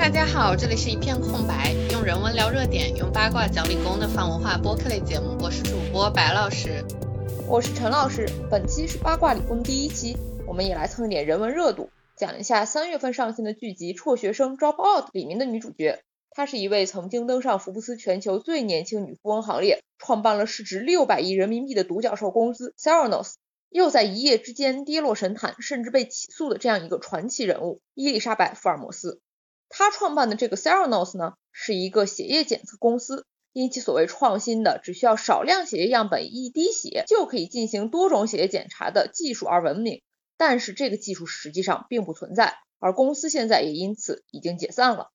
大家好，这里是一片空白，用人文聊热点，用八卦讲理工的泛文化播客类节目。我是主播白老师，我是陈老师。本期是八卦理工第一期，我们也来蹭一点人文热度，讲一下三月份上线的剧集《辍学生 Drop Out》里面的女主角。她是一位曾经登上福布斯全球最年轻女富翁行列，创办了市值六百亿人民币的独角兽公司 Theranos，又在一夜之间跌落神坛，甚至被起诉的这样一个传奇人物伊丽莎白·福尔摩斯。他创办的这个 Theranos 呢，是一个血液检测公司，因其所谓创新的只需要少量血液样本一滴血就可以进行多种血液检查的技术而闻名。但是这个技术实际上并不存在，而公司现在也因此已经解散了。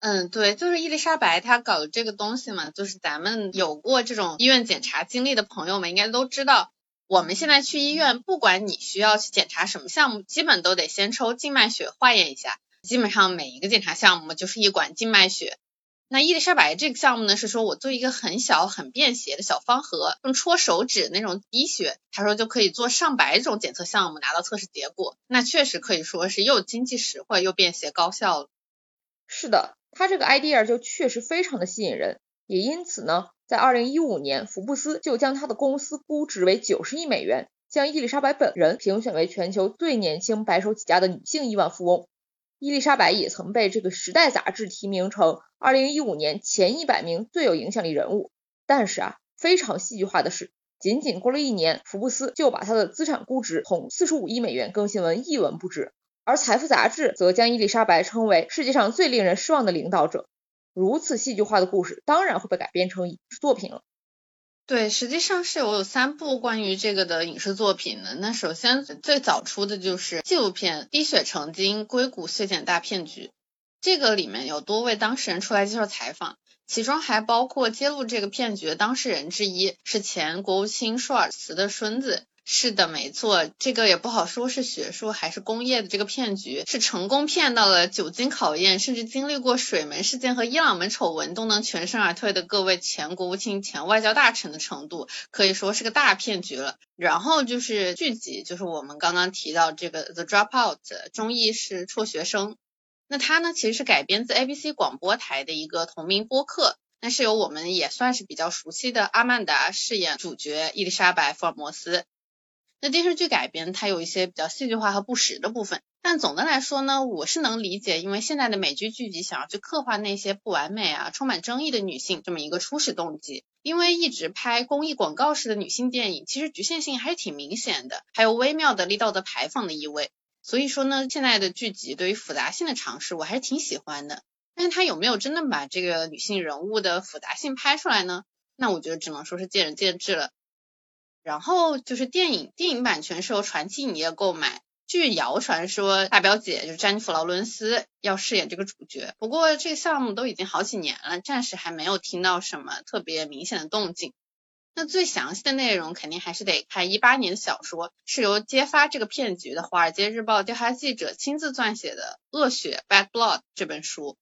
嗯，对，就是伊丽莎白她搞的这个东西嘛，就是咱们有过这种医院检查经历的朋友们应该都知道，我们现在去医院，不管你需要去检查什么项目，基本都得先抽静脉血化验一下，基本上每一个检查项目就是一管静脉血。那伊丽莎白这个项目呢，是说我做一个很小很便携的小方盒，用戳手指那种滴血，他说就可以做上百种检测项目，拿到测试结果，那确实可以说是又经济实惠又便携高效。是的。他这个 idea 就确实非常的吸引人，也因此呢，在二零一五年，福布斯就将他的公司估值为九十亿美元，将伊丽莎白本人评选为全球最年轻白手起家的女性亿万富翁。伊丽莎白也曾被这个时代杂志提名成二零一五年前一百名最有影响力人物。但是啊，非常戏剧化的是，仅仅过了一年，福布斯就把他的资产估值从四十五亿美元更新为一文不值。而财富杂志则将伊丽莎白称为世界上最令人失望的领导者。如此戏剧化的故事，当然会被改编成影视作品了。对，实际上是我有三部关于这个的影视作品的。那首先最早出的就是纪录片《滴血成金：硅谷血检大骗局》，这个里面有多位当事人出来接受采访，其中还包括揭露这个骗局的当事人之一是前国务卿舒尔茨的孙子。是的，没错，这个也不好说是学术还是工业的这个骗局，是成功骗到了久经考验，甚至经历过水门事件和伊朗门丑闻都能全身而退的各位前国务卿、前外交大臣的程度，可以说是个大骗局了。然后就是剧集，就是我们刚刚提到这个《The Dropout》，中译是辍学生。那它呢，其实是改编自 ABC 广播台的一个同名播客，那是由我们也算是比较熟悉的阿曼达饰演主角伊丽莎白·福尔摩斯。那电视剧改编它有一些比较戏剧化和不实的部分，但总的来说呢，我是能理解，因为现在的美剧剧集想要去刻画那些不完美啊、充满争议的女性这么一个初始动机。因为一直拍公益广告式的女性电影，其实局限性还是挺明显的，还有微妙的立道德牌坊的意味。所以说呢，现在的剧集对于复杂性的尝试，我还是挺喜欢的。但是它有没有真的把这个女性人物的复杂性拍出来呢？那我觉得只能说是见仁见智了。然后就是电影，电影版权是由传奇影业购买。据谣传说，大表姐就是詹妮弗·劳伦斯要饰演这个主角。不过这个项目都已经好几年了，暂时还没有听到什么特别明显的动静。那最详细的内容肯定还是得看一八年的小说，是由揭发这个骗局的《华尔街日报》调查记者亲自撰写的《恶血 （Bad Blood）》这本书。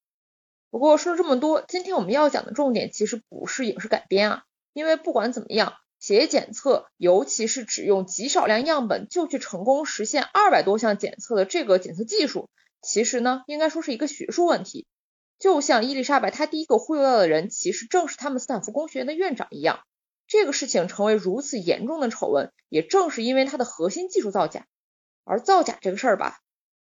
不过说了这么多，今天我们要讲的重点其实不是影视改编啊，因为不管怎么样。血液检测，尤其是只用极少量样本就去成功实现二百多项检测的这个检测技术，其实呢，应该说是一个学术问题。就像伊丽莎白她第一个忽悠到的人，其实正是他们斯坦福工学院的院长一样。这个事情成为如此严重的丑闻，也正是因为它的核心技术造假。而造假这个事儿吧，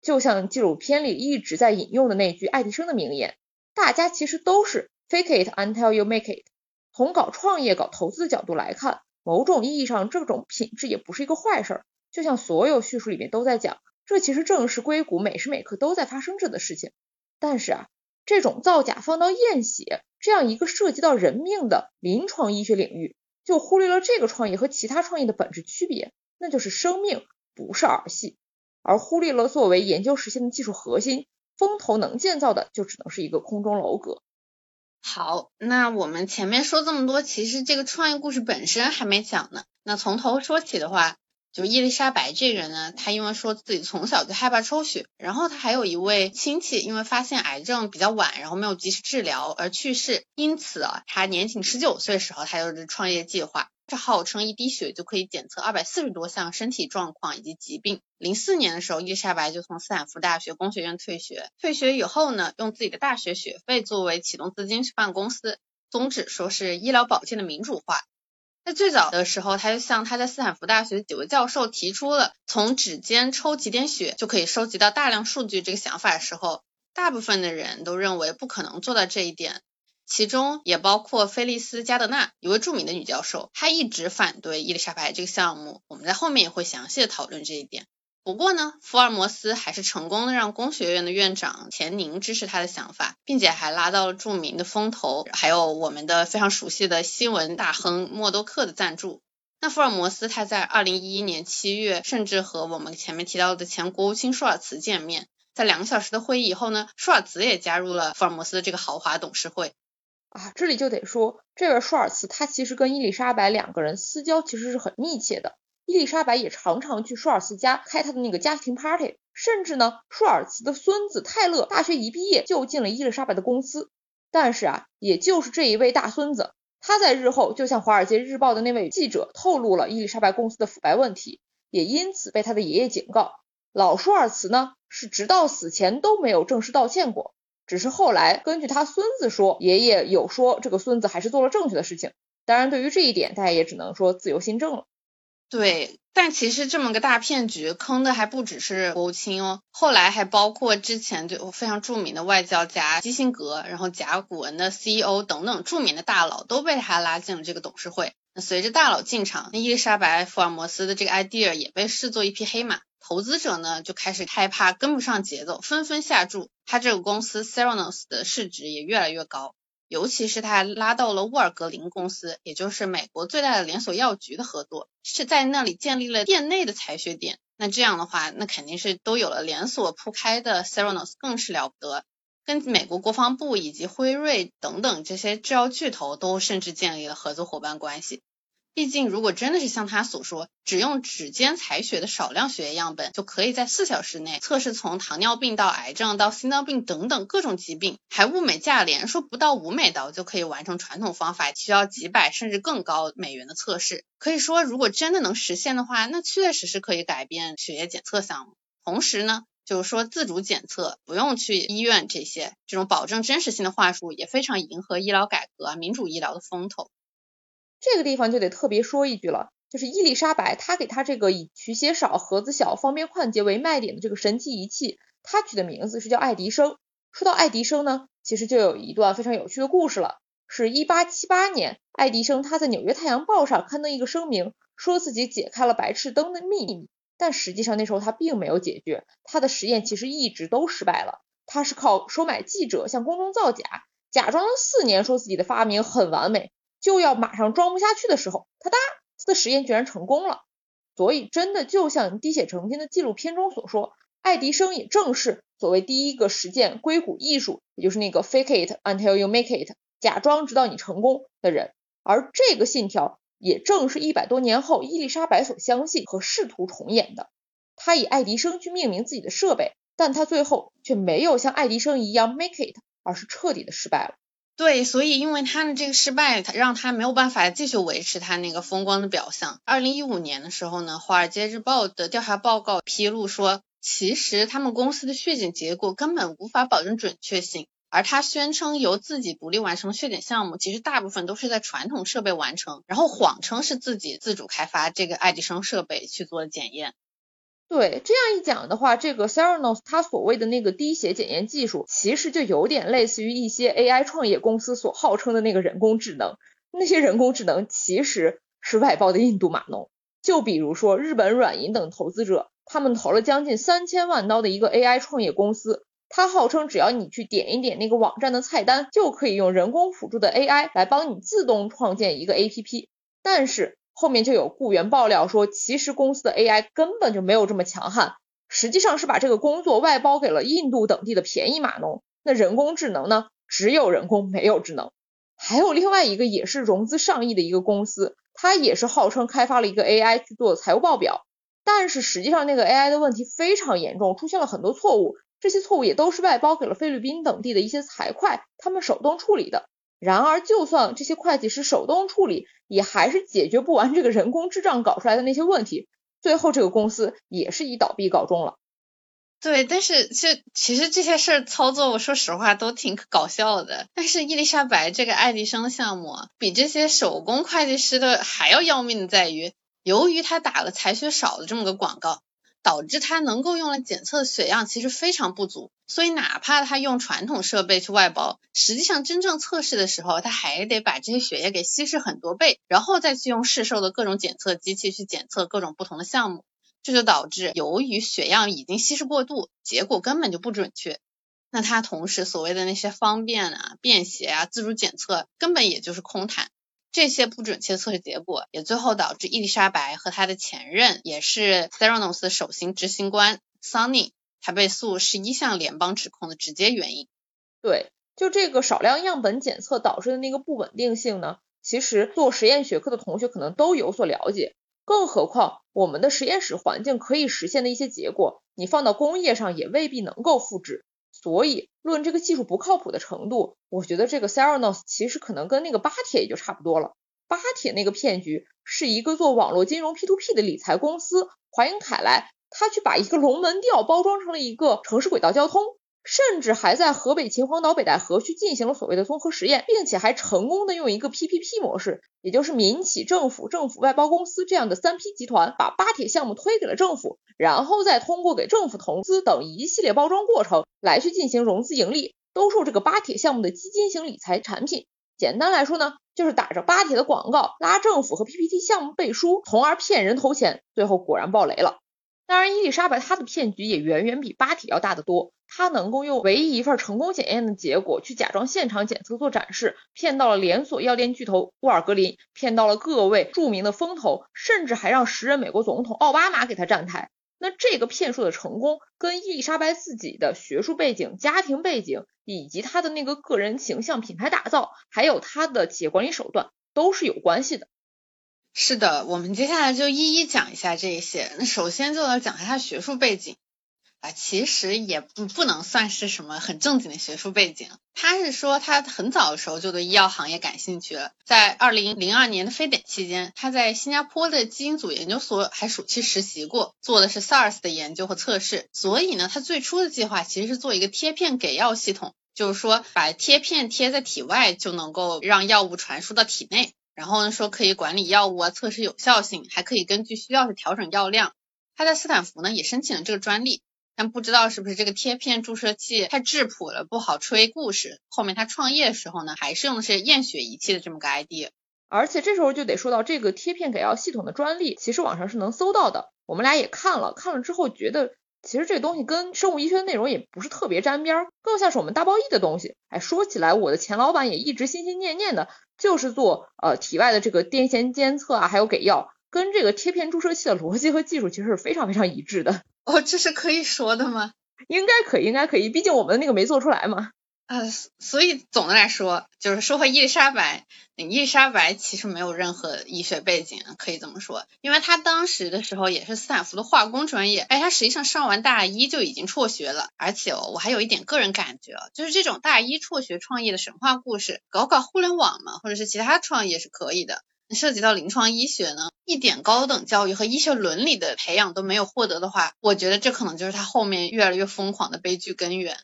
就像纪录片里一直在引用的那句爱迪生的名言：大家其实都是 fake it until you make it。从搞创业、搞投资的角度来看，某种意义上，这种品质也不是一个坏事儿。就像所有叙述里面都在讲，这其实正是硅谷每时每刻都在发生着的事情。但是啊，这种造假放到验血这样一个涉及到人命的临床医学领域，就忽略了这个创业和其他创业的本质区别，那就是生命不是儿戏，而忽略了作为研究实现的技术核心，风投能建造的就只能是一个空中楼阁。好，那我们前面说这么多，其实这个创业故事本身还没讲呢。那从头说起的话，就伊丽莎白这个人呢，她因为说自己从小就害怕抽血，然后她还有一位亲戚因为发现癌症比较晚，然后没有及时治疗而去世，因此啊，她年仅十九岁时候，她就是创业计划。这号称一滴血就可以检测二百四十多项身体状况以及疾病。零四年的时候，伊丽莎白就从斯坦福大学工学院退学。退学以后呢，用自己的大学学费作为启动资金去办公司，宗旨说是医疗保健的民主化。在最早的时候，他就向他在斯坦福大学几位教授提出了从指尖抽几点血就可以收集到大量数据这个想法的时候，大部分的人都认为不可能做到这一点。其中也包括菲利斯加德纳，一位著名的女教授，她一直反对伊丽莎白这个项目。我们在后面也会详细的讨论这一点。不过呢，福尔摩斯还是成功的让工学院的院长钱宁支持他的想法，并且还拉到了著名的风投，还有我们的非常熟悉的新闻大亨默多克的赞助。那福尔摩斯他在二零一一年七月，甚至和我们前面提到的前国务卿舒尔茨见面，在两个小时的会议以后呢，舒尔茨也加入了福尔摩斯的这个豪华董事会。啊，这里就得说，这位舒尔茨他其实跟伊丽莎白两个人私交其实是很密切的。伊丽莎白也常常去舒尔茨家开他的那个家庭 party，甚至呢，舒尔茨的孙子泰勒大学一毕业就进了伊丽莎白的公司。但是啊，也就是这一位大孙子，他在日后就向《华尔街日报》的那位记者透露了伊丽莎白公司的腐败问题，也因此被他的爷爷警告。老舒尔茨呢，是直到死前都没有正式道歉过。只是后来根据他孙子说，爷爷有说这个孙子还是做了正确的事情。当然，对于这一点，大家也只能说自由心证了。对，但其实这么个大骗局，坑的还不只是国务卿哦，后来还包括之前就非常著名的外交家基辛格，然后甲骨文的 CEO 等等著名的大佬都被他拉进了这个董事会。随着大佬进场，那伊丽莎白福尔摩斯的这个 idea 也被视作一匹黑马。投资者呢就开始害怕跟不上节奏，纷纷下注。他这个公司 Serenos 的市值也越来越高，尤其是他拉到了沃尔格林公司，也就是美国最大的连锁药局的合作，是在那里建立了店内的采血点。那这样的话，那肯定是都有了连锁铺开的 Serenos 更是了不得，跟美国国防部以及辉瑞等等这些制药巨头都甚至建立了合作伙伴关系。毕竟，如果真的是像他所说，只用指尖采血的少量血液样本，就可以在四小时内测试从糖尿病到癌症到心脏病等等各种疾病，还物美价廉，说不到五美刀就可以完成传统方法需要几百甚至更高美元的测试。可以说，如果真的能实现的话，那确实是可以改变血液检测项目。同时呢，就是说自主检测，不用去医院这些这种保证真实性的话术，也非常迎合医疗改革、民主医疗的风头。这个地方就得特别说一句了，就是伊丽莎白她给她这个以取血少、盒子小、方便快捷为卖点的这个神奇仪器，她取的名字是叫爱迪生。说到爱迪生呢，其实就有一段非常有趣的故事了，是一八七八年，爱迪生他在纽约太阳报上刊登一个声明，说自己解开了白炽灯的秘密，但实际上那时候他并没有解决，他的实验其实一直都失败了，他是靠收买记者向公众造假，假装了四年，说自己的发明很完美。就要马上装不下去的时候，他哒，他的实验居然成功了。所以真的就像滴血成金的纪录片中所说，爱迪生也正是所谓第一个实践硅谷艺术，也就是那个 fake it until you make it，假装直到你成功的人。而这个信条也正是一百多年后伊丽莎白所相信和试图重演的。他以爱迪生去命名自己的设备，但他最后却没有像爱迪生一样 make it，而是彻底的失败了。对，所以因为他的这个失败，他让他没有办法继续维持他那个风光的表象。二零一五年的时候呢，《华尔街日报》的调查报告披露说，其实他们公司的血检结果根本无法保证准确性，而他宣称由自己独立完成的血检项目，其实大部分都是在传统设备完成，然后谎称是自己自主开发这个爱迪生设备去做检验。对，这样一讲的话，这个 Serenos 它所谓的那个滴血检验技术，其实就有点类似于一些 AI 创业公司所号称的那个人工智能。那些人工智能其实是外包的印度码农。就比如说日本软银等投资者，他们投了将近三千万刀的一个 AI 创业公司，它号称只要你去点一点那个网站的菜单，就可以用人工辅助的 AI 来帮你自动创建一个 APP。但是后面就有雇员爆料说，其实公司的 AI 根本就没有这么强悍，实际上是把这个工作外包给了印度等地的便宜码农。那人工智能呢？只有人工没有智能。还有另外一个也是融资上亿的一个公司，它也是号称开发了一个 AI 去做财务报表，但是实际上那个 AI 的问题非常严重，出现了很多错误，这些错误也都是外包给了菲律宾等地的一些财会，他们手动处理的。然而，就算这些会计师手动处理，也还是解决不完这个人工智障搞出来的那些问题。最后，这个公司也是以倒闭告终了。对，但是这其实这些事儿操作，我说实话都挺搞笑的。但是伊丽莎白这个爱迪生项目，比这些手工会计师的还要要命的在于，由于他打了采血少的这么个广告。导致它能够用来检测的血样其实非常不足，所以哪怕他用传统设备去外包，实际上真正测试的时候，他还得把这些血液给稀释很多倍，然后再去用市售的各种检测机器去检测各种不同的项目，这就导致由于血样已经稀释过度，结果根本就不准确。那他同时所谓的那些方便啊、便携啊、自主检测，根本也就是空谈。这些不准确的测试结果，也最后导致伊丽莎白和她的前任，也是 Theranos 的首席执行官 Sunny，他被诉十一项联邦指控的直接原因。对，就这个少量样本检测导致的那个不稳定性呢，其实做实验学科的同学可能都有所了解。更何况我们的实验室环境可以实现的一些结果，你放到工业上也未必能够复制。所以，论这个技术不靠谱的程度，我觉得这个 Theranos 其实可能跟那个巴铁也就差不多了。巴铁那个骗局是一个做网络金融 P2P 的理财公司华英凯莱，他去把一个龙门吊包装成了一个城市轨道交通。甚至还在河北秦皇岛北戴河去进行了所谓的综合实验，并且还成功的用一个 PPP 模式，也就是民企、政府、政府外包公司这样的三 P 集团，把巴铁项目推给了政府，然后再通过给政府投资等一系列包装过程来去进行融资盈利，兜售这个巴铁项目的基金型理财产品。简单来说呢，就是打着巴铁的广告拉政府和 PPT 项目背书，从而骗人投钱，最后果然爆雷了。当然，伊丽莎白她的骗局也远远比巴铁要大得多。他能够用唯一一份成功检验的结果去假装现场检测做展示，骗到了连锁药店巨头沃尔格林，骗到了各位著名的风投，甚至还让时任美国总统奥巴马给他站台。那这个骗术的成功，跟伊丽莎白自己的学术背景、家庭背景，以及她的那个个人形象、品牌打造，还有她的企业管理手段，都是有关系的。是的，我们接下来就一一讲一下这些。那首先就来讲一下学术背景啊，其实也不不能算是什么很正经的学术背景。他是说他很早的时候就对医药行业感兴趣了，在二零零二年的非典期间，他在新加坡的基因组研究所还暑期实习过，做的是 SARS 的研究和测试。所以呢，他最初的计划其实是做一个贴片给药系统，就是说把贴片贴在体外就能够让药物传输到体内。然后呢，说可以管理药物啊，测试有效性，还可以根据需要去调整药量。他在斯坦福呢也申请了这个专利，但不知道是不是这个贴片注射器太质朴了，不好吹故事。后面他创业的时候呢，还是用的是验血仪器的这么个 ID。而且这时候就得说到这个贴片给药系统的专利，其实网上是能搜到的。我们俩也看了，看了之后觉得。其实这东西跟生物医学的内容也不是特别沾边，更像是我们大包医的东西。哎，说起来，我的前老板也一直心心念念的，就是做呃体外的这个癫痫监测啊，还有给药，跟这个贴片注射器的逻辑和技术其实是非常非常一致的。哦，这是可以说的吗？应该可以，应该可以，毕竟我们那个没做出来嘛。呃，所以总的来说，就是说回伊丽莎白，伊丽莎白其实没有任何医学背景，可以这么说，因为她当时的时候也是斯坦福的化工专业，哎，她实际上上完大一就已经辍学了，而且哦，我还有一点个人感觉，就是这种大一辍学创业的神话故事，搞搞互联网嘛，或者是其他创业是可以的，涉及到临床医学呢，一点高等教育和医学伦理的培养都没有获得的话，我觉得这可能就是他后面越来越疯狂的悲剧根源。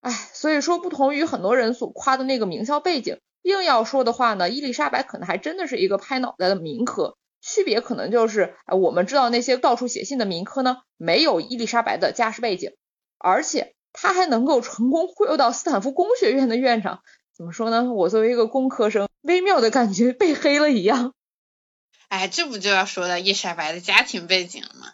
哎，所以说不同于很多人所夸的那个名校背景，硬要说的话呢，伊丽莎白可能还真的是一个拍脑袋的民科，区别可能就是，我们知道那些到处写信的民科呢，没有伊丽莎白的家世背景，而且他还能够成功忽悠到斯坦福工学院的院长，怎么说呢？我作为一个工科生，微妙的感觉被黑了一样。哎，这不就要说到伊丽莎白的家庭背景了吗？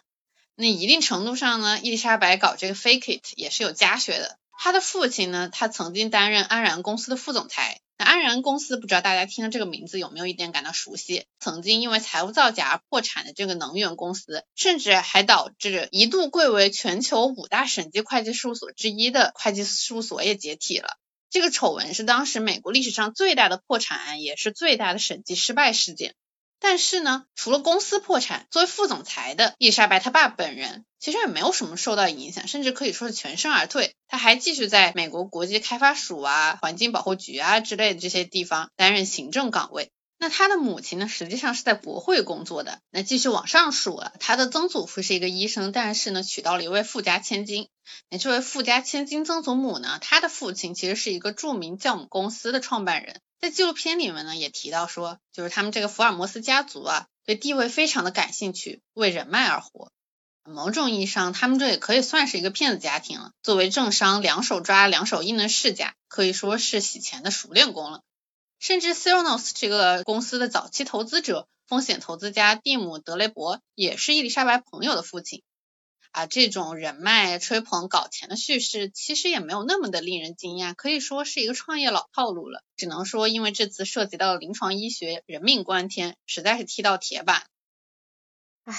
那一定程度上呢，伊丽莎白搞这个 fake it 也是有家学的。他的父亲呢，他曾经担任安然公司的副总裁。那安然公司不知道大家听了这个名字有没有一点感到熟悉？曾经因为财务造假而破产的这个能源公司，甚至还导致一度贵为全球五大审计会计事务所之一的会计事务所也解体了。这个丑闻是当时美国历史上最大的破产案，也是最大的审计失败事件。但是呢，除了公司破产，作为副总裁的伊莎白她爸本人其实也没有什么受到影响，甚至可以说是全身而退。他还继续在美国国际开发署啊、环境保护局啊之类的这些地方担任行政岗位。那他的母亲呢，实际上是在国会工作的。那继续往上数了，他的曾祖父是一个医生，但是呢，娶到了一位富家千金。那这位富家千金曾祖母呢，她的父亲其实是一个著名酵母公司的创办人。在纪录片里面呢，也提到说，就是他们这个福尔摩斯家族啊，对地位非常的感兴趣，为人脉而活。某种意义上，他们这也可以算是一个骗子家庭了。作为政商，两手抓，两手硬的世家，可以说是洗钱的熟练工了。甚至 c e r o n o s 这个公司的早期投资者、风险投资家蒂姆·德雷伯，也是伊丽莎白朋友的父亲。啊，这种人脉吹捧搞钱的叙事，其实也没有那么的令人惊讶，可以说是一个创业老套路了。只能说，因为这次涉及到临床医学，人命关天，实在是踢到铁板。唉，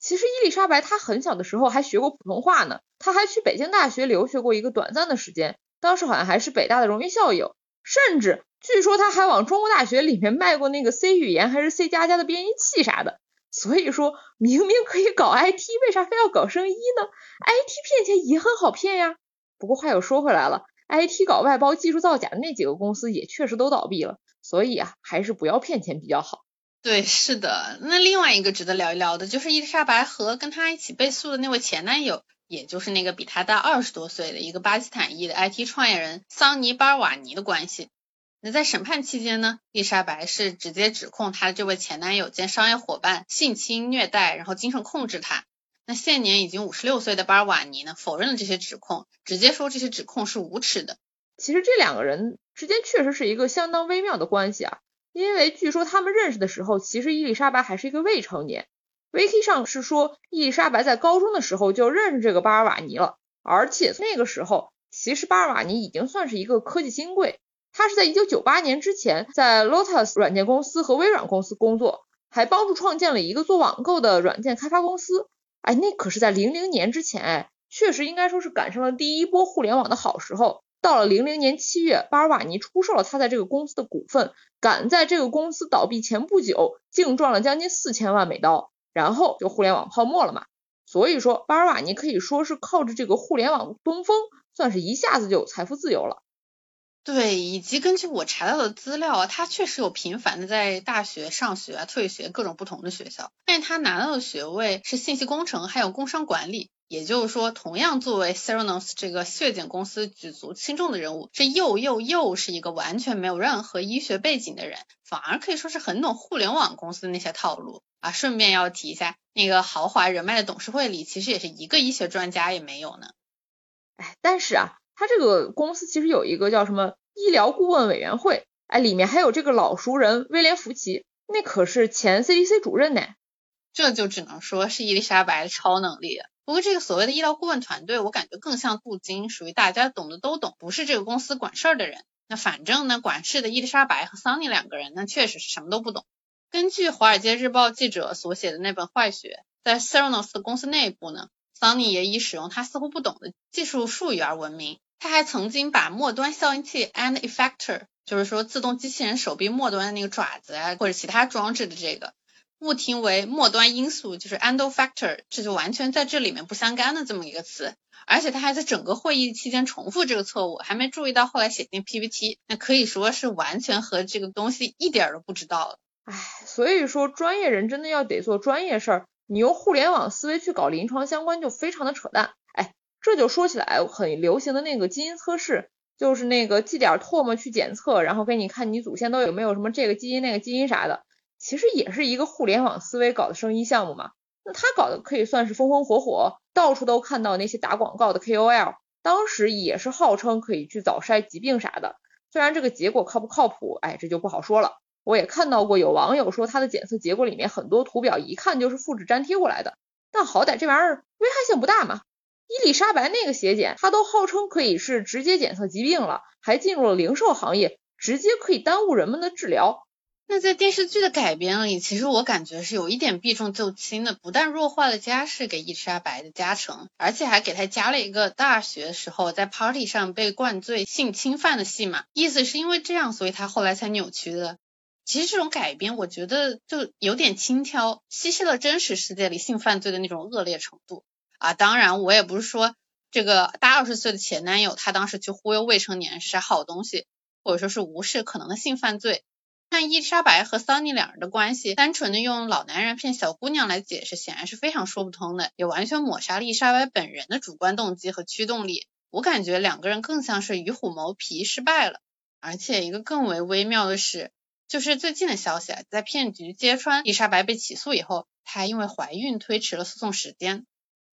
其实伊丽莎白她很小的时候还学过普通话呢，她还去北京大学留学过一个短暂的时间，当时好像还是北大的荣誉校友，甚至据说她还往中国大学里面卖过那个 C 语言还是 C 加加的编译器啥的。所以说明明可以搞 IT，为啥非要搞生医呢？IT 骗钱也很好骗呀。不过话又说回来了，IT 搞外包、技术造假的那几个公司也确实都倒闭了。所以啊，还是不要骗钱比较好。对，是的。那另外一个值得聊一聊的就是伊丽莎白和跟她一起被诉的那位前男友，也就是那个比她大二十多岁的一个巴基斯坦裔的 IT 创业人桑尼巴尔瓦尼的关系。那在审判期间呢，伊丽莎白是直接指控她的这位前男友兼商业伙伴性侵、虐待，然后精神控制她。那现年已经五十六岁的巴尔瓦尼呢，否认了这些指控，直接说这些指控是无耻的。其实这两个人之间确实是一个相当微妙的关系啊，因为据说他们认识的时候，其实伊丽莎白还是一个未成年。Wiki 上是说伊丽莎白在高中的时候就认识这个巴尔瓦尼了，而且那个时候其实巴尔瓦尼已经算是一个科技新贵。他是在一九九八年之前，在 Lotus 软件公司和微软公司工作，还帮助创建了一个做网购的软件开发公司。哎，那可是在零零年之前，哎，确实应该说是赶上了第一波互联网的好时候。到了零零年七月，巴尔瓦尼出售了他在这个公司的股份，赶在这个公司倒闭前不久，净赚了将近四千万美刀，然后就互联网泡沫了嘛。所以说，巴尔瓦尼可以说是靠着这个互联网东风，算是一下子就有财富自由了。对，以及根据我查到的资料啊，他确实有频繁的在大学上学啊、退学各种不同的学校，但是他拿到的学位是信息工程还有工商管理，也就是说，同样作为 s e r o n o s 这个血检公司举足轻重的人物，这又又又是一个完全没有任何医学背景的人，反而可以说是很懂互联网公司的那些套路啊。顺便要提一下，那个豪华人脉的董事会里，其实也是一个医学专家也没有呢。哎，但是啊。他这个公司其实有一个叫什么医疗顾问委员会，哎，里面还有这个老熟人威廉福奇，那可是前 CDC 主任呢。这就只能说是伊丽莎白的超能力。不过这个所谓的医疗顾问团队，我感觉更像镀金，属于大家懂的都懂，不是这个公司管事儿的人。那反正呢，管事的伊丽莎白和桑尼两个人，那确实是什么都不懂。根据《华尔街日报》记者所写的那本《坏学》，在 s e r o n o s 的公司内部呢，桑尼也以使用他似乎不懂的技术术语而闻名。他还曾经把末端效应器 and effector，就是说自动机器人手臂末端的那个爪子啊，或者其他装置的这个误听为末端因素，就是 and factor，这就完全在这里面不相干的这么一个词。而且他还在整个会议期间重复这个错误，还没注意到后来写进 PPT，那可以说是完全和这个东西一点都不知道了。唉，所以说专业人真的要得做专业事儿，你用互联网思维去搞临床相关就非常的扯淡。哎。这就说起来很流行的那个基因测试，就是那个寄点唾沫去检测，然后给你看你祖先都有没有什么这个基因那个基因啥的，其实也是一个互联网思维搞的生意项目嘛。那他搞的可以算是风风火火，到处都看到那些打广告的 KOL，当时也是号称可以去早筛疾病啥的。虽然这个结果靠不靠谱，哎，这就不好说了。我也看到过有网友说他的检测结果里面很多图表一看就是复制粘贴过来的，但好歹这玩意儿危害性不大嘛。伊丽莎白那个血检，它都号称可以是直接检测疾病了，还进入了零售行业，直接可以耽误人们的治疗。那在电视剧的改编里，其实我感觉是有一点避重就轻的，不但弱化了家世给伊丽莎白的加成，而且还给她加了一个大学时候在 party 上被灌醉性侵犯的戏码。意思是因为这样，所以她后来才扭曲的。其实这种改编，我觉得就有点轻佻，稀释了真实世界里性犯罪的那种恶劣程度啊。当然，我也不是说这个大二十岁的前男友他当时去忽悠未成年是好东西，或者说是无视可能的性犯罪。看伊丽莎白和桑尼两人的关系，单纯的用老男人骗小姑娘来解释，显然是非常说不通的，也完全抹杀了伊丽莎白本人的主观动机和驱动力。我感觉两个人更像是与虎谋皮失败了。而且一个更为微妙的是。就是最近的消息啊，在骗局揭穿伊丽莎白被起诉以后，她因为怀孕推迟了诉讼时间。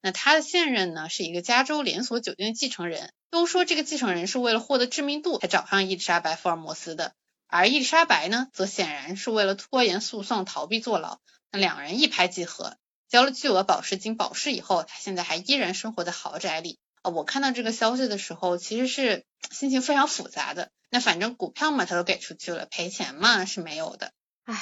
那她的现任呢，是一个加州连锁酒店的继承人。都说这个继承人是为了获得知名度才找上伊丽莎白福尔摩斯的，而伊丽莎白呢，则显然是为了拖延诉讼逃避坐牢。那两人一拍即合，交了巨额保释金保释以后，她现在还依然生活在豪宅里。啊，我看到这个消息的时候，其实是心情非常复杂的。那反正股票嘛，他都给出去了，赔钱嘛是没有的。唉，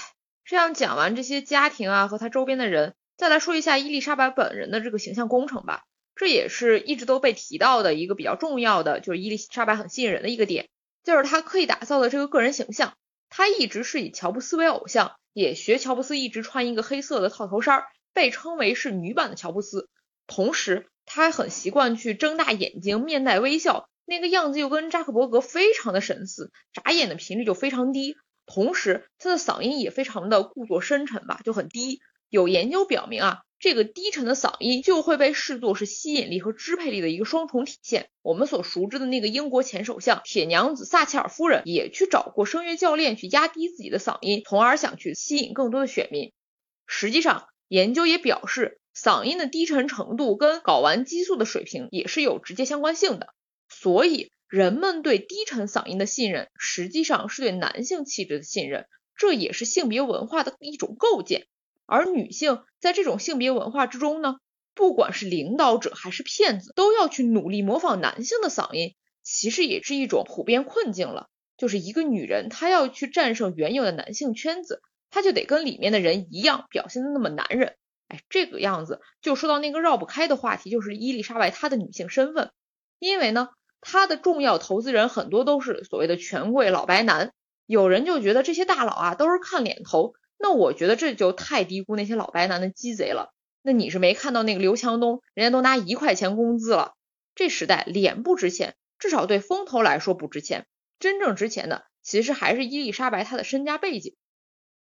这样讲完这些家庭啊和他周边的人，再来说一下伊丽莎白本人的这个形象工程吧。这也是一直都被提到的一个比较重要的，就是伊丽莎白很吸引人的一个点，就是她刻意打造的这个个人形象。她一直是以乔布斯为偶像，也学乔布斯一直穿一个黑色的套头衫，被称为是女版的乔布斯。同时，他很习惯去睁大眼睛，面带微笑。那个样子又跟扎克伯格非常的神似，眨眼的频率就非常低，同时他的嗓音也非常的故作深沉吧，就很低。有研究表明啊，这个低沉的嗓音就会被视作是吸引力和支配力的一个双重体现。我们所熟知的那个英国前首相铁娘子撒切尔夫人也去找过声乐教练去压低自己的嗓音，从而想去吸引更多的选民。实际上，研究也表示，嗓音的低沉程度跟睾丸激素的水平也是有直接相关性的。所以，人们对低沉嗓音的信任，实际上是对男性气质的信任，这也是性别文化的一种构建。而女性在这种性别文化之中呢，不管是领导者还是骗子，都要去努力模仿男性的嗓音，其实也是一种普遍困境了。就是一个女人，她要去战胜原有的男性圈子，她就得跟里面的人一样，表现的那么男人。哎，这个样子就说到那个绕不开的话题，就是伊丽莎白她的女性身份，因为呢。她的重要投资人很多都是所谓的权贵老白男，有人就觉得这些大佬啊都是看脸投，那我觉得这就太低估那些老白男的鸡贼了。那你是没看到那个刘强东，人家都拿一块钱工资了。这时代脸不值钱，至少对风投来说不值钱，真正值钱的其实还是伊丽莎白她的身家背景。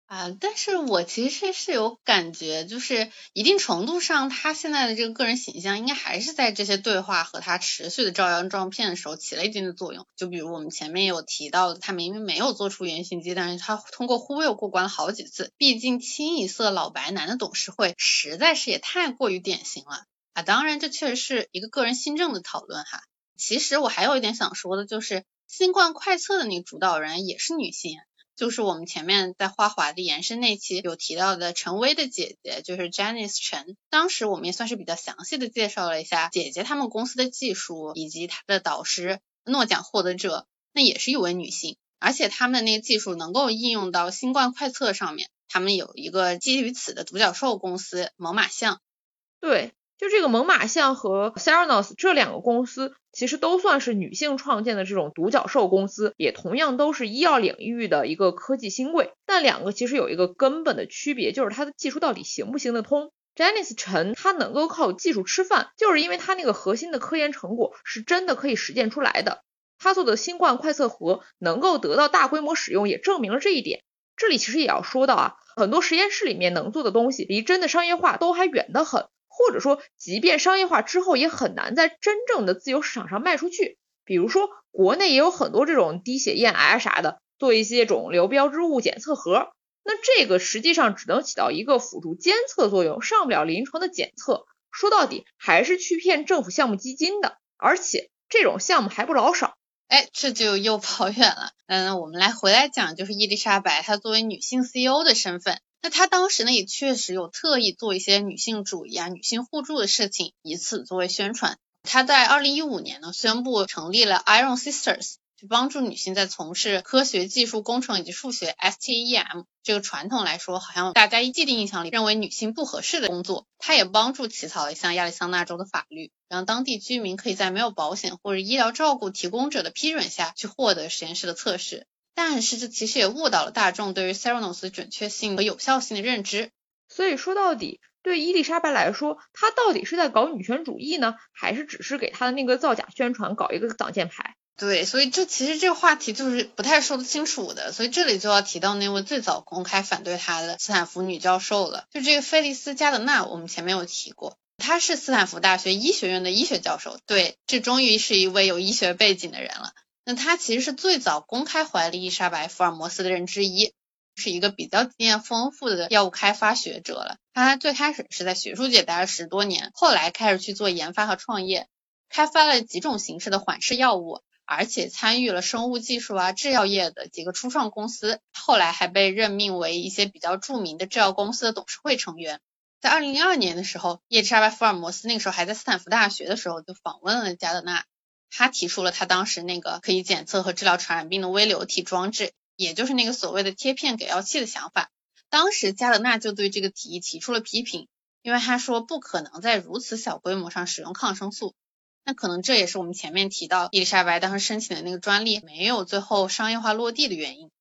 啊，但是我其实是有感觉，就是一定程度上，他现在的这个个人形象，应该还是在这些对话和他持续的招摇撞骗的时候起了一定的作用。就比如我们前面有提到的，他明明没有做出原型机，但是他通过忽悠过关了好几次。毕竟清一色老白男的董事会，实在是也太过于典型了啊！当然，这确实是一个个人新政的讨论哈。其实我还有一点想说的，就是新冠快测的那个主导人也是女性。就是我们前面在花滑的延伸那期有提到的陈薇的姐姐，就是 Janice 陈。当时我们也算是比较详细的介绍了一下姐姐他们公司的技术以及她的导师诺奖获得者，那也是一位女性，而且他们的那个技术能够应用到新冠快测上面。他们有一个基于此的独角兽公司猛犸象，对。就这个猛犸象和 Theranos 这两个公司，其实都算是女性创建的这种独角兽公司，也同样都是医药领域的一个科技新贵。但两个其实有一个根本的区别，就是它的技术到底行不行得通。Janice 陈他能够靠技术吃饭，就是因为他那个核心的科研成果是真的可以实践出来的。他做的新冠快测盒能够得到大规模使用，也证明了这一点。这里其实也要说到啊，很多实验室里面能做的东西，离真的商业化都还远得很。或者说，即便商业化之后，也很难在真正的自由市场上卖出去。比如说，国内也有很多这种低血验癌啥的，做一些肿瘤标志物检测盒。那这个实际上只能起到一个辅助监测作用，上不了临床的检测。说到底，还是去骗政府项目基金的，而且这种项目还不老少。哎，这就又 跑远了。嗯，我们来回来讲，就是伊丽莎白她作为女性 CEO 的身份。那她当时呢，也确实有特意做一些女性主义啊、女性互助的事情，以此作为宣传。她在二零一五年呢，宣布成立了 Iron Sisters，去帮助女性在从事科学技术、工程以及数学 STEM 这个传统来说，好像大家一既定印象里认为女性不合适的工作。她也帮助起草了一项亚利桑那州的法律，让当地居民可以在没有保险或者医疗照顾提供者的批准下去获得实验室的测试。但是这其实也误导了大众对于 Theranos 准确性和有效性的认知。所以说到底，对伊丽莎白来说，她到底是在搞女权主义呢，还是只是给她的那个造假宣传搞一个挡箭牌？对，所以这其实这个话题就是不太说得清楚的。所以这里就要提到那位最早公开反对她的斯坦福女教授了，就这个菲利斯加德纳，我们前面有提过，她是斯坦福大学医学院的医学教授。对，这终于是一位有医学背景的人了。那他其实是最早公开怀疑伊莎白·福尔摩斯的人之一，是一个比较经验丰富的药物开发学者了。他最开始是在学术界待了十多年，后来开始去做研发和创业，开发了几种形式的缓释药物，而且参与了生物技术啊、制药业的几个初创公司。后来还被任命为一些比较著名的制药公司的董事会成员。在二零零二年的时候，伊莎白·福尔摩斯那个时候还在斯坦福大学的时候，就访问了加德纳。他提出了他当时那个可以检测和治疗传染病的微流体装置，也就是那个所谓的贴片给药器的想法。当时加德纳就对这个提议提出了批评，因为他说不可能在如此小规模上使用抗生素。那可能这也是我们前面提到伊丽莎白当时申请的那个专利没有最后商业化落地的原因。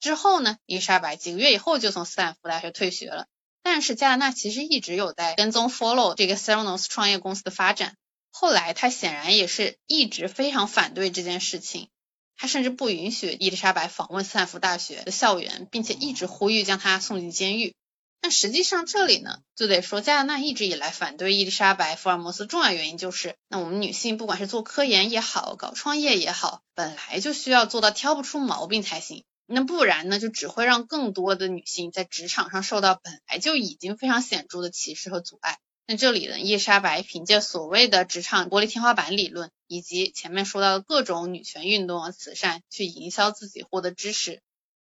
之后呢，伊丽莎白几个月以后就从斯坦福大学退学了。但是加德纳其实一直有在跟踪 follow 这个 Theranos 创业公司的发展。后来，他显然也是一直非常反对这件事情，他甚至不允许伊丽莎白访问斯坦福大学的校园，并且一直呼吁将她送进监狱。但实际上，这里呢，就得说加纳一直以来反对伊丽莎白·福尔摩斯重要原因就是，那我们女性不管是做科研也好，搞创业也好，本来就需要做到挑不出毛病才行，那不然呢，就只会让更多的女性在职场上受到本来就已经非常显著的歧视和阻碍。那这里呢，伊莎白凭借所谓的职场玻璃天花板理论，以及前面说到的各种女权运动啊慈善，去营销自己获得支持，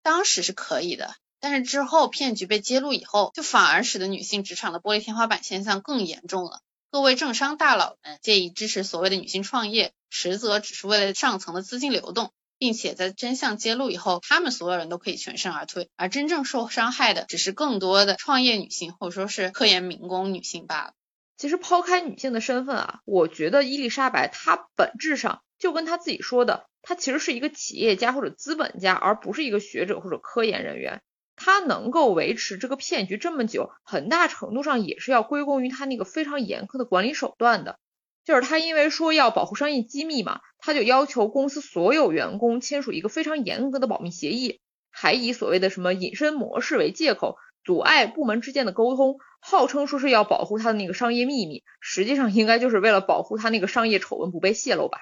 当时是可以的。但是之后骗局被揭露以后，就反而使得女性职场的玻璃天花板现象更严重了。各位政商大佬们借以支持所谓的女性创业，实则只是为了上层的资金流动。并且在真相揭露以后，他们所有人都可以全身而退，而真正受伤害的只是更多的创业女性或者说是科研民工女性罢了。其实抛开女性的身份啊，我觉得伊丽莎白她本质上就跟她自己说的，她其实是一个企业家或者资本家，而不是一个学者或者科研人员。她能够维持这个骗局这么久，很大程度上也是要归功于她那个非常严苛的管理手段的。就是他因为说要保护商业机密嘛，他就要求公司所有员工签署一个非常严格的保密协议，还以所谓的什么隐身模式为借口，阻碍部门之间的沟通，号称说是要保护他的那个商业秘密，实际上应该就是为了保护他那个商业丑闻不被泄露吧。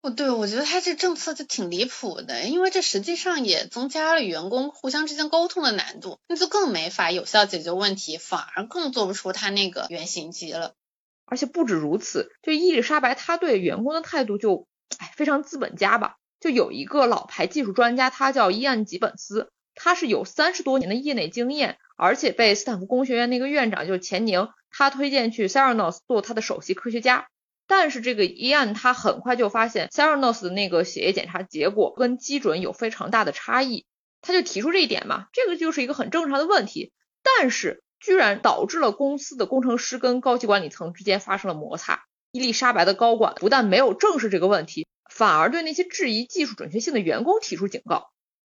哦，对，我觉得他这政策就挺离谱的，因为这实际上也增加了员工互相之间沟通的难度，那就更没法有效解决问题，反而更做不出他那个原型机了。而且不止如此，就伊丽莎白，她对员工的态度就，哎，非常资本家吧。就有一个老牌技术专家，他叫伊安吉本斯，他是有三十多年的业内经验，而且被斯坦福工学院那个院长就是钱宁，他推荐去 Theranos 做他的首席科学家。但是这个伊安他很快就发现 Theranos 的那个血液检查结果跟基准有非常大的差异，他就提出这一点嘛，这个就是一个很正常的问题。但是居然导致了公司的工程师跟高级管理层之间发生了摩擦。伊丽莎白的高管不但没有正视这个问题，反而对那些质疑技术准确性的员工提出警告。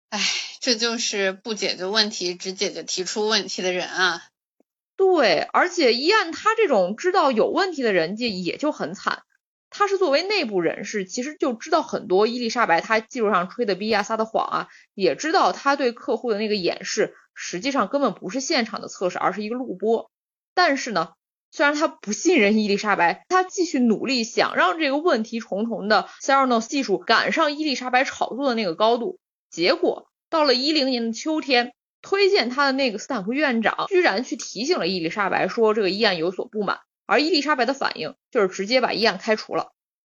唉，这就是不解决问题，只解决提出问题的人啊。对，而且一按他这种知道有问题的人家也就很惨。他是作为内部人士，其实就知道很多伊丽莎白她技术上吹的逼啊、撒的谎啊，也知道他对客户的那个演示。实际上根本不是现场的测试，而是一个录播。但是呢，虽然他不信任伊丽莎白，他继续努力想让这个问题重重的 Theranos 技术赶上伊丽莎白炒作的那个高度。结果到了一零年的秋天，推荐他的那个斯坦福院长居然去提醒了伊丽莎白，说这个伊案有所不满。而伊丽莎白的反应就是直接把伊案开除了。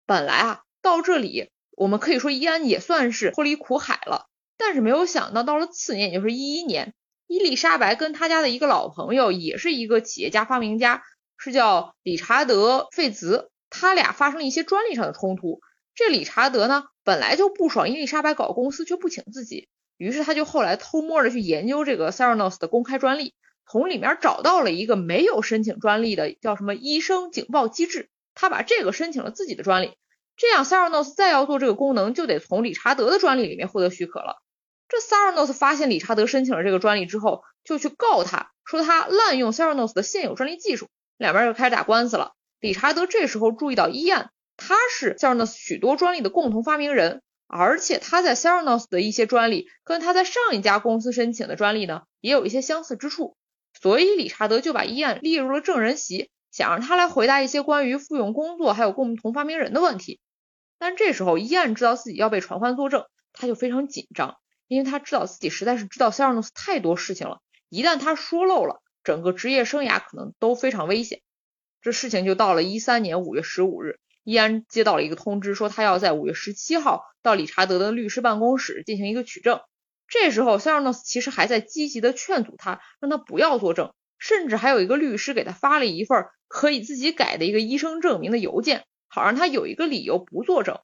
本来啊，到这里我们可以说伊安也算是脱离苦海了，但是没有想到到了次年，也就是一一年。伊丽莎白跟他家的一个老朋友，也是一个企业家发明家，是叫理查德·费茨。他俩发生了一些专利上的冲突。这理查德呢，本来就不爽伊丽莎白搞公司却不请自己，于是他就后来偷摸的去研究这个 Theranos 的公开专利，从里面找到了一个没有申请专利的，叫什么医生警报机制。他把这个申请了自己的专利，这样 Theranos 再要做这个功能，就得从理查德的专利里面获得许可了。这 Theranos 发现理查德申请了这个专利之后，就去告他说他滥用 Theranos 的现有专利技术，两边就开始打官司了。理查德这时候注意到伊安，他是 Theranos 许多专利的共同发明人，而且他在 Theranos 的一些专利跟他在上一家公司申请的专利呢也有一些相似之处，所以理查德就把伊安列入了证人席，想让他来回答一些关于复用工作还有共同发明人的问题。但这时候伊安知道自己要被传唤作证，他就非常紧张。因为他知道自己实在是知道 Theranos 太多事情了，一旦他说漏了，整个职业生涯可能都非常危险。这事情就到了一三年五月十五日，伊安接到了一个通知，说他要在五月十七号到理查德的律师办公室进行一个取证。这时候 Theranos 其实还在积极的劝阻他，让他不要作证，甚至还有一个律师给他发了一份可以自己改的一个医生证明的邮件，好让他有一个理由不作证。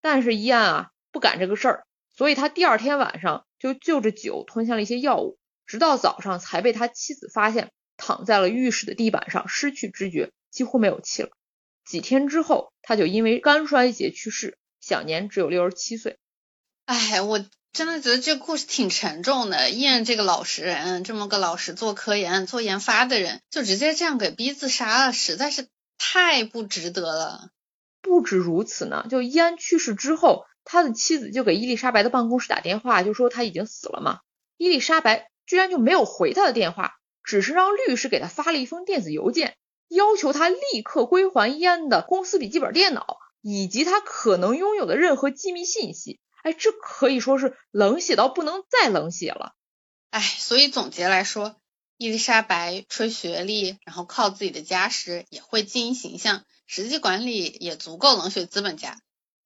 但是伊安啊不敢这个事儿。所以他第二天晚上就就着酒吞下了一些药物，直到早上才被他妻子发现躺在了浴室的地板上，失去知觉，几乎没有气了。几天之后，他就因为肝衰竭去世，享年只有六十七岁。哎，我真的觉得这个故事挺沉重的。燕这个老实人，这么个老实做科研、做研发的人，就直接这样给逼自杀了，实在是太不值得了。不止如此呢，就伊安去世之后。他的妻子就给伊丽莎白的办公室打电话，就说他已经死了嘛。伊丽莎白居然就没有回他的电话，只是让律师给他发了一封电子邮件，要求他立刻归还伊安的公司笔记本电脑以及他可能拥有的任何机密信息。哎，这可以说是冷血到不能再冷血了。哎，所以总结来说，伊丽莎白吹学历，然后靠自己的家世，也会经营形象，实际管理也足够冷血资本家。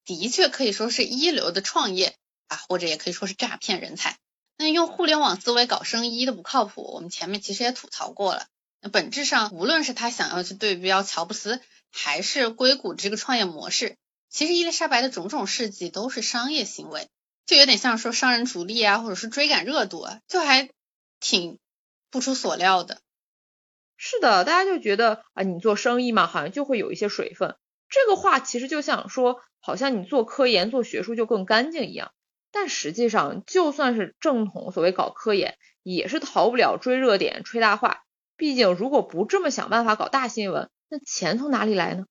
的确可以说是一流的创业啊，或者也可以说是诈骗人才。那用互联网思维搞生意的不靠谱，我们前面其实也吐槽过了。那本质上，无论是他想要去对标乔布斯，还是硅谷这个创业模式，其实伊丽莎白的种种事迹都是商业行为，就有点像说商人逐利啊，或者是追赶热度啊，就还挺不出所料的。是的，大家就觉得啊，你做生意嘛，好像就会有一些水分。这个话其实就像说。好像你做科研、做学术就更干净一样，但实际上，就算是正统所谓搞科研，也是逃不了追热点、吹大话。毕竟，如果不这么想办法搞大新闻，那钱从哪里来呢？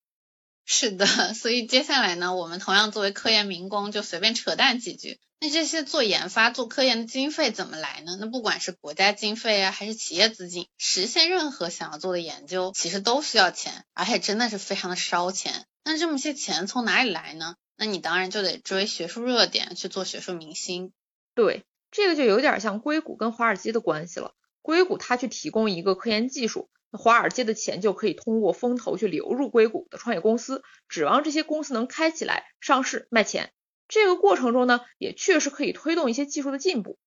是的，所以接下来呢，我们同样作为科研民工，就随便扯淡几句。那这些做研发、做科研的经费怎么来呢？那不管是国家经费啊，还是企业资金，实现任何想要做的研究，其实都需要钱，而且真的是非常的烧钱。那这么些钱从哪里来呢？那你当然就得追学术热点，去做学术明星。对，这个就有点像硅谷跟华尔街的关系了。硅谷它去提供一个科研技术，华尔街的钱就可以通过风投去流入硅谷的创业公司，指望这些公司能开起来、上市、卖钱。这个过程中呢，也确实可以推动一些技术的进步。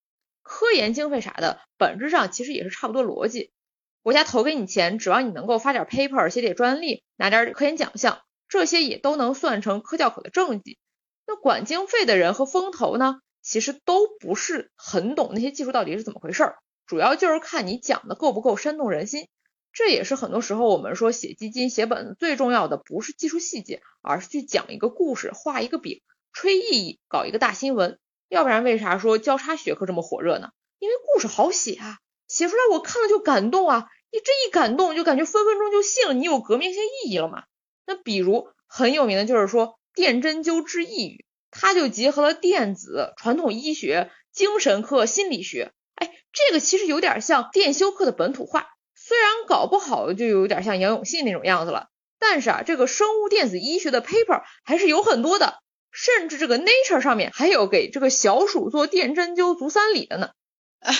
科研经费啥的，本质上其实也是差不多逻辑。国家投给你钱，指望你能够发点 paper、写点专利、拿点科研奖项。这些也都能算成科教口的政绩。那管经费的人和风投呢，其实都不是很懂那些技术到底是怎么回事儿，主要就是看你讲的够不够煽动人心。这也是很多时候我们说写基金、写本子最重要的，不是技术细节，而是去讲一个故事、画一个饼、吹意义、搞一个大新闻。要不然为啥说交叉学科这么火热呢？因为故事好写啊，写出来我看了就感动啊，你这一感动就感觉分分钟就信了你有革命性意义了嘛。那比如很有名的就是说电针灸治抑郁，它就结合了电子、传统医学、精神科、心理学。哎，这个其实有点像电修课的本土化，虽然搞不好就有点像杨永信那种样子了，但是啊，这个生物电子医学的 paper 还是有很多的，甚至这个 Nature 上面还有给这个小鼠做电针灸足三里的呢。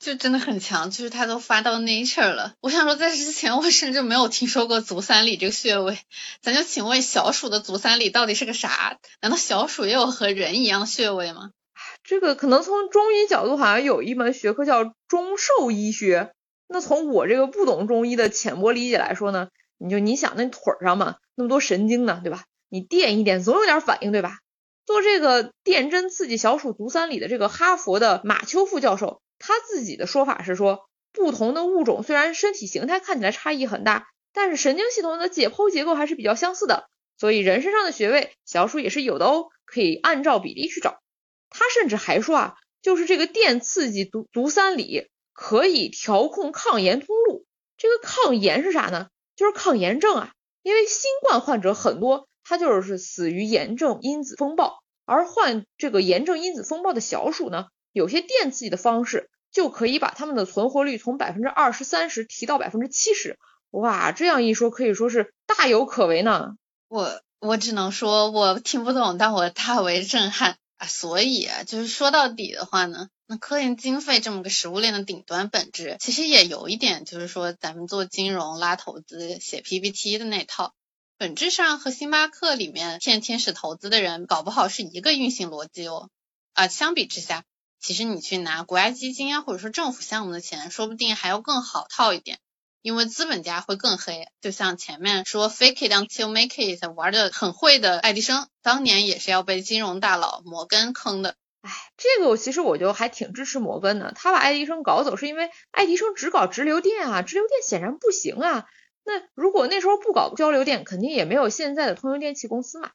就真的很强，就是他都发到 Nature 了。我想说，在之前我甚至没有听说过足三里这个穴位。咱就请问，小鼠的足三里到底是个啥？难道小鼠也有和人一样的穴位吗？这个可能从中医角度，好像有一门学科叫中兽医学。那从我这个不懂中医的浅薄理解来说呢，你就你想那腿上嘛，那么多神经呢，对吧？你电一电，总有点反应，对吧？做这个电针刺激小鼠足三里的这个哈佛的马秋富教授。他自己的说法是说，不同的物种虽然身体形态看起来差异很大，但是神经系统的解剖结构还是比较相似的。所以人身上的穴位，小鼠也是有的哦，可以按照比例去找。他甚至还说啊，就是这个电刺激足足三里可以调控抗炎通路。这个抗炎是啥呢？就是抗炎症啊。因为新冠患者很多，他就是死于炎症因子风暴，而患这个炎症因子风暴的小鼠呢，有些电刺激的方式就可以把他们的存活率从百分之二十三十提到百分之七十。哇，这样一说可以说是大有可为呢。我我只能说我听不懂，但我大为震撼啊！所以啊，就是说到底的话呢。那科研经费这么个食物链的顶端本质，其实也有一点，就是说咱们做金融拉投资写 PPT 的那套，本质上和星巴克里面骗天使投资的人搞不好是一个运行逻辑哦。啊，相比之下，其实你去拿国家基金啊，或者说政府项目的钱，说不定还要更好套一点，因为资本家会更黑。就像前面说 fake it until make it 玩的很会的爱迪生，当年也是要被金融大佬摩根坑的。哎，这个我其实我就还挺支持摩根的。他把爱迪生搞走，是因为爱迪生只搞直流电啊，直流电显然不行啊。那如果那时候不搞交流电，肯定也没有现在的通用电气公司嘛。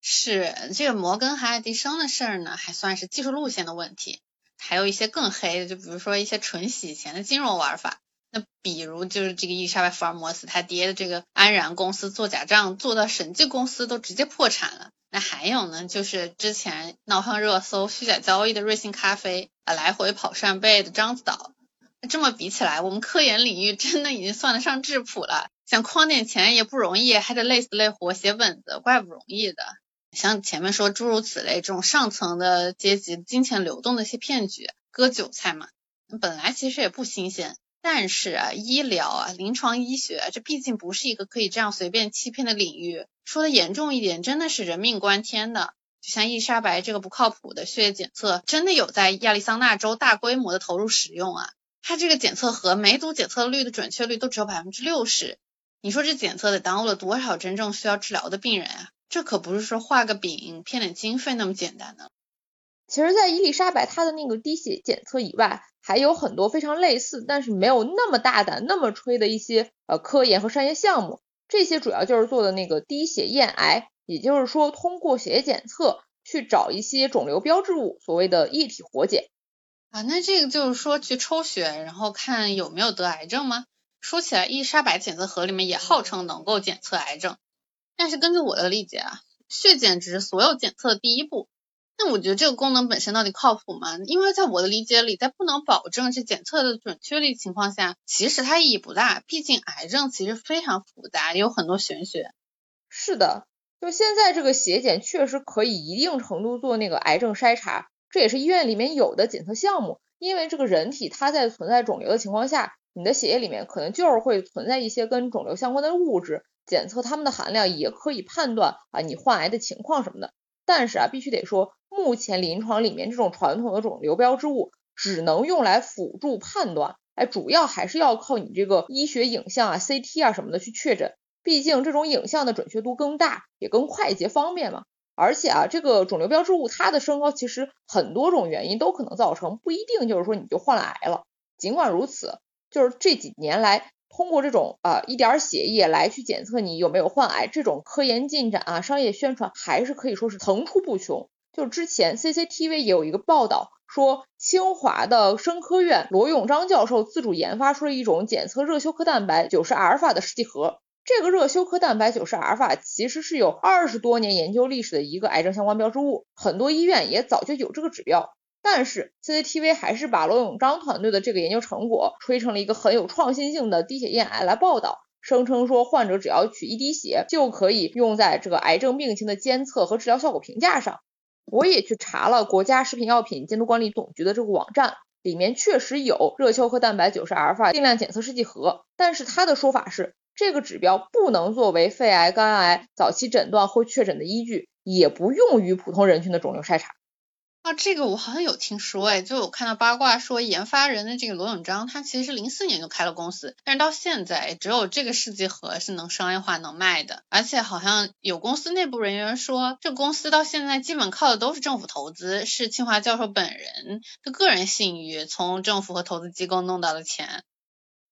是这个摩根和爱迪生的事儿呢，还算是技术路线的问题。还有一些更黑的，就比如说一些纯洗钱的金融玩法。那比如就是这个伊丽莎白福尔摩斯他爹的这个安然公司做假账，做到审计公司都直接破产了。那还有呢，就是之前闹上热搜虚假交易的瑞幸咖啡啊，来回跑扇贝的獐子岛。那这么比起来，我们科研领域真的已经算得上质朴了。想框点钱也不容易，还得累死累活写本子，怪不容易的。像前面说诸如此类这种上层的阶级金钱流动的一些骗局，割韭菜嘛，本来其实也不新鲜。但是啊，医疗啊，临床医学，这毕竟不是一个可以这样随便欺骗的领域。说的严重一点，真的是人命关天的。就像伊莎白这个不靠谱的血液检测，真的有在亚利桑那州大规模的投入使用啊。它这个检测盒每组检测率的准确率都只有百分之六十，你说这检测得耽误了多少真正需要治疗的病人啊？这可不是说画个饼骗点经费那么简单的。其实，在伊丽莎白她的那个滴血检测以外，还有很多非常类似，但是没有那么大胆、那么吹的一些呃科研和商业项目。这些主要就是做的那个滴血验癌，也就是说通过血液检测去找一些肿瘤标志物，所谓的液体活检啊。那这个就是说去抽血，然后看有没有得癌症吗？说起来，伊丽莎白检测盒里面也号称能够检测癌症，但是根据我的理解啊，血检只是所有检测的第一步。那我觉得这个功能本身到底靠谱吗？因为在我的理解里，在不能保证这检测的准确率情况下，其实它意义不大。毕竟癌症其实非常复杂，有很多玄学。是的，就现在这个血检确实可以一定程度做那个癌症筛查，这也是医院里面有的检测项目。因为这个人体它在存在肿瘤的情况下，你的血液里面可能就是会存在一些跟肿瘤相关的物质，检测它们的含量也可以判断啊你患癌的情况什么的。但是啊，必须得说。目前临床里面这种传统的肿瘤标志物只能用来辅助判断，哎，主要还是要靠你这个医学影像啊、CT 啊什么的去确诊。毕竟这种影像的准确度更大，也更快捷方便嘛。而且啊，这个肿瘤标志物它的升高其实很多种原因都可能造成，不一定就是说你就患了癌了。尽管如此，就是这几年来通过这种啊一点血液来去检测你有没有患癌，这种科研进展啊、商业宣传还是可以说是层出不穷。就之前 CCTV 也有一个报道说，清华的生科院罗永章教授自主研发出了一种检测热休克蛋白九十阿尔法的试剂盒。这个热休克蛋白九十阿尔法其实是有二十多年研究历史的一个癌症相关标志物，很多医院也早就有这个指标。但是 CCTV 还是把罗永章团队的这个研究成果吹成了一个很有创新性的滴血验癌来报道，声称说患者只要取一滴血就可以用在这个癌症病情的监测和治疗效果评价上。我也去查了国家食品药品监督管理总局的这个网站，里面确实有热休克蛋白九十阿尔法定量检测试剂盒，但是他的说法是，这个指标不能作为肺癌、肝癌早期诊断或确诊的依据，也不用于普通人群的肿瘤筛查。这个我好像有听说，哎，就有看到八卦说研发人的这个罗永章，他其实是零四年就开了公司，但是到现在只有这个试剂盒是能商业化能卖的，而且好像有公司内部人员说，这公司到现在基本靠的都是政府投资，是清华教授本人的个人信誉从政府和投资机构弄到的钱。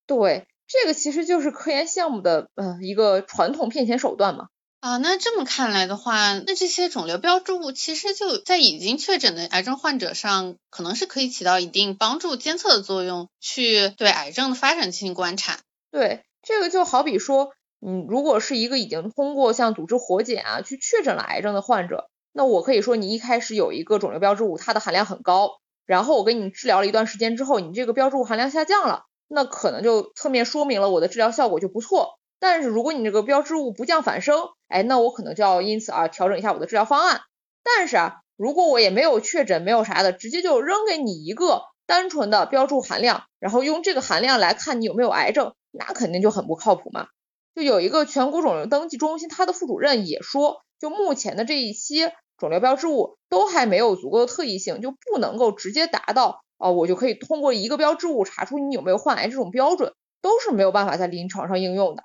对，这个其实就是科研项目的呃一个传统骗钱手段嘛。啊，那这么看来的话，那这些肿瘤标志物其实就在已经确诊的癌症患者上，可能是可以起到一定帮助监测的作用，去对癌症的发展进行观察。对，这个就好比说，嗯，如果是一个已经通过像组织活检啊去确诊了癌症的患者，那我可以说你一开始有一个肿瘤标志物，它的含量很高，然后我给你治疗了一段时间之后，你这个标志物含量下降了，那可能就侧面说明了我的治疗效果就不错。但是如果你这个标志物不降反升，哎，那我可能就要因此啊调整一下我的治疗方案。但是啊，如果我也没有确诊，没有啥的，直接就扔给你一个单纯的标注含量，然后用这个含量来看你有没有癌症，那肯定就很不靠谱嘛。就有一个全国肿瘤登记中心，它的副主任也说，就目前的这一些肿瘤标志物都还没有足够的特异性，就不能够直接达到啊，我就可以通过一个标志物查出你有没有患癌这种标准，都是没有办法在临床上应用的。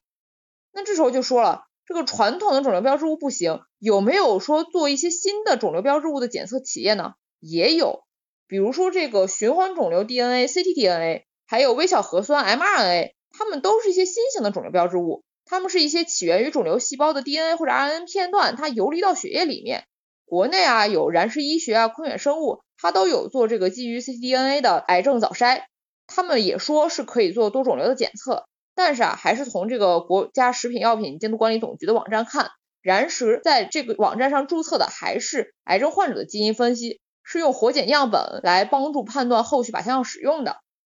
那这时候就说了，这个传统的肿瘤标志物不行，有没有说做一些新的肿瘤标志物的检测企业呢？也有，比如说这个循环肿瘤 DNA、ctDNA，还有微小核酸 mRNA，它们都是一些新型的肿瘤标志物，它们是一些起源于肿瘤细胞的 DNA 或者 RNA 片段，它游离到血液里面。国内啊有燃石医学啊、昆远生物，它都有做这个基于 ctDNA 的癌症早筛，他们也说是可以做多肿瘤的检测。但是啊，还是从这个国家食品药品监督管理总局的网站看，燃石在这个网站上注册的还是癌症患者的基因分析，是用活检样本来帮助判断后续靶向药使用的。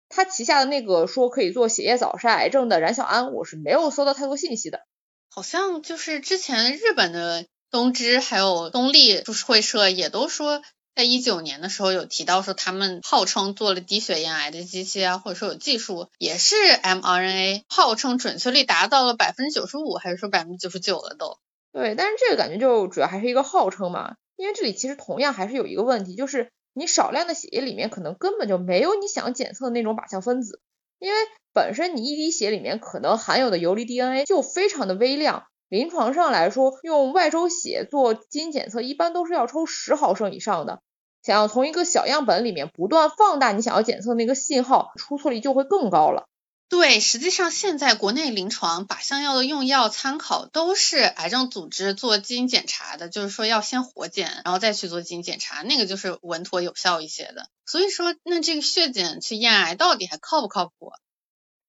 他旗下的那个说可以做血液早筛癌症的冉小安，我是没有搜到太多信息的。好像就是之前日本的东芝还有东丽株式会社也都说。在一九年的时候有提到说，他们号称做了低血咽癌的机器啊，或者说有技术，也是 mRNA，号称准确率达到了百分之九十五，还是说百分之九十九了都？对，但是这个感觉就主要还是一个号称嘛，因为这里其实同样还是有一个问题，就是你少量的血液里面可能根本就没有你想检测的那种靶向分子，因为本身你一滴血里面可能含有的游离 DNA 就非常的微量。临床上来说，用外周血做基因检测，一般都是要抽十毫升以上的。想要从一个小样本里面不断放大你想要检测那个信号，出错率就会更高了。对，实际上现在国内临床靶向药的用药参考都是癌症组织做基因检查的，就是说要先活检，然后再去做基因检查，那个就是稳妥有效一些的。所以说，那这个血检去验癌到底还靠不靠谱？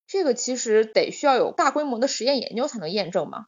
这个其实得需要有大规模的实验研究才能验证嘛。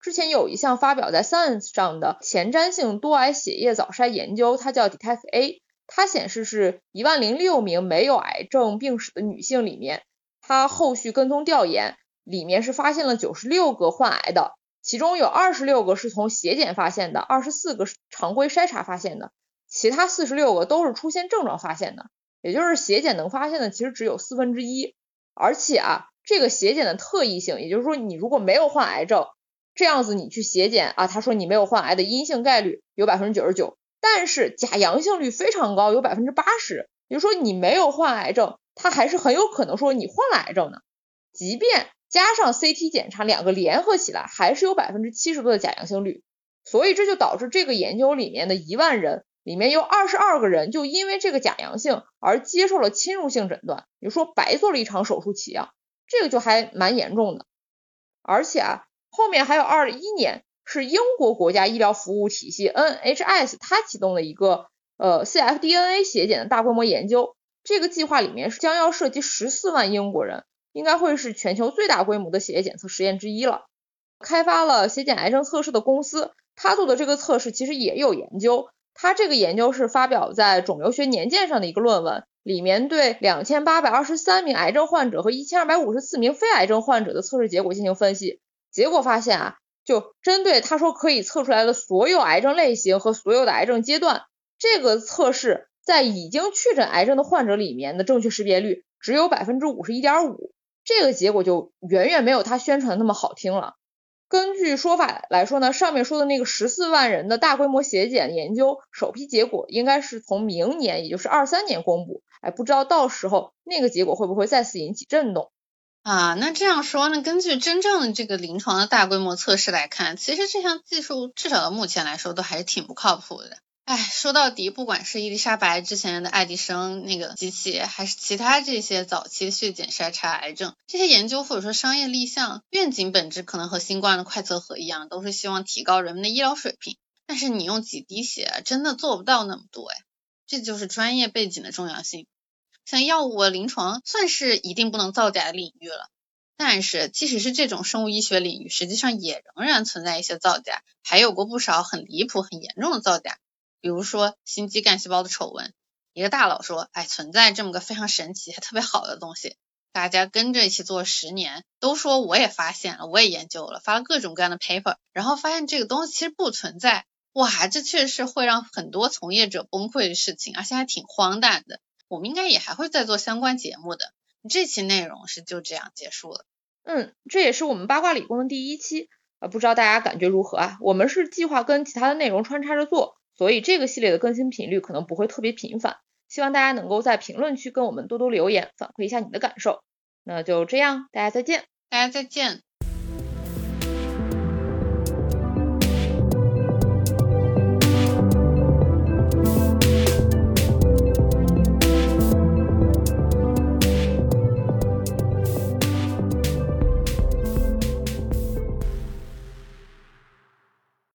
之前有一项发表在 Science 上的前瞻性多癌血液早筛研究，它叫 Detect A，它显示是一万零六名没有癌症病史的女性里面，它后续跟踪调研里面是发现了九十六个患癌的，其中有二十六个是从血检发现的，二十四个是常规筛查发现的，其他四十六个都是出现症状发现的，也就是血检能发现的其实只有四分之一，而且啊，这个血检的特异性，也就是说你如果没有患癌症。这样子你去血检啊，他说你没有患癌的阴性概率有百分之九十九，但是假阳性率非常高，有百分之八十。也就说你没有患癌症，他还是很有可能说你患了癌症呢。即便加上 CT 检查两个联合起来，还是有百分之七十多的假阳性率。所以这就导致这个研究里面的一万人里面有二十二个人就因为这个假阳性而接受了侵入性诊断，也就说白做了一场手术起样，这个就还蛮严重的。而且啊。后面还有二一年是英国国家医疗服务体系 NHS 它启动了一个呃 cfDNA 血检的大规模研究，这个计划里面是将要涉及十四万英国人，应该会是全球最大规模的血液检测实验之一了。开发了血检癌症测试的公司，他做的这个测试其实也有研究，他这个研究是发表在肿瘤学年鉴上的一个论文，里面对两千八百二十三名癌症患者和一千二百五十四名非癌症患者的测试结果进行分析。结果发现啊，就针对他说可以测出来的所有癌症类型和所有的癌症阶段，这个测试在已经确诊癌症的患者里面的正确识别率只有百分之五十一点五，这个结果就远远没有他宣传的那么好听了。根据说法来说呢，上面说的那个十四万人的大规模血检研究首批结果应该是从明年，也就是二三年公布，哎，不知道到时候那个结果会不会再次引起震动。啊，那这样说呢？根据真正的这个临床的大规模测试来看，其实这项技术至少到目前来说都还是挺不靠谱的。哎，说到底，不管是伊丽莎白之前的爱迪生那个机器，还是其他这些早期血检筛查癌症这些研究或者说商业立项愿景本质，可能和新冠的快测盒一样，都是希望提高人们的医疗水平。但是你用几滴血真的做不到那么多哎，这就是专业背景的重要性。像药物临床算是一定不能造假的领域了，但是即使是这种生物医学领域，实际上也仍然存在一些造假，还有过不少很离谱、很严重的造假。比如说心肌干细胞的丑闻，一个大佬说，哎，存在这么个非常神奇还特别好的东西，大家跟着一起做十年，都说我也发现了，我也研究了，发了各种各样的 paper，然后发现这个东西其实不存在，哇，这确实是会让很多从业者崩溃的事情，而且还挺荒诞的。我们应该也还会再做相关节目的，这期内容是就这样结束了。嗯，这也是我们八卦理工的第一期，呃，不知道大家感觉如何啊？我们是计划跟其他的内容穿插着做。所以这个系列的更新频率可能不会特别频繁，希望大家能够在评论区跟我们多多留言，反馈一下你的感受。那就这样，大家再见，大家再见。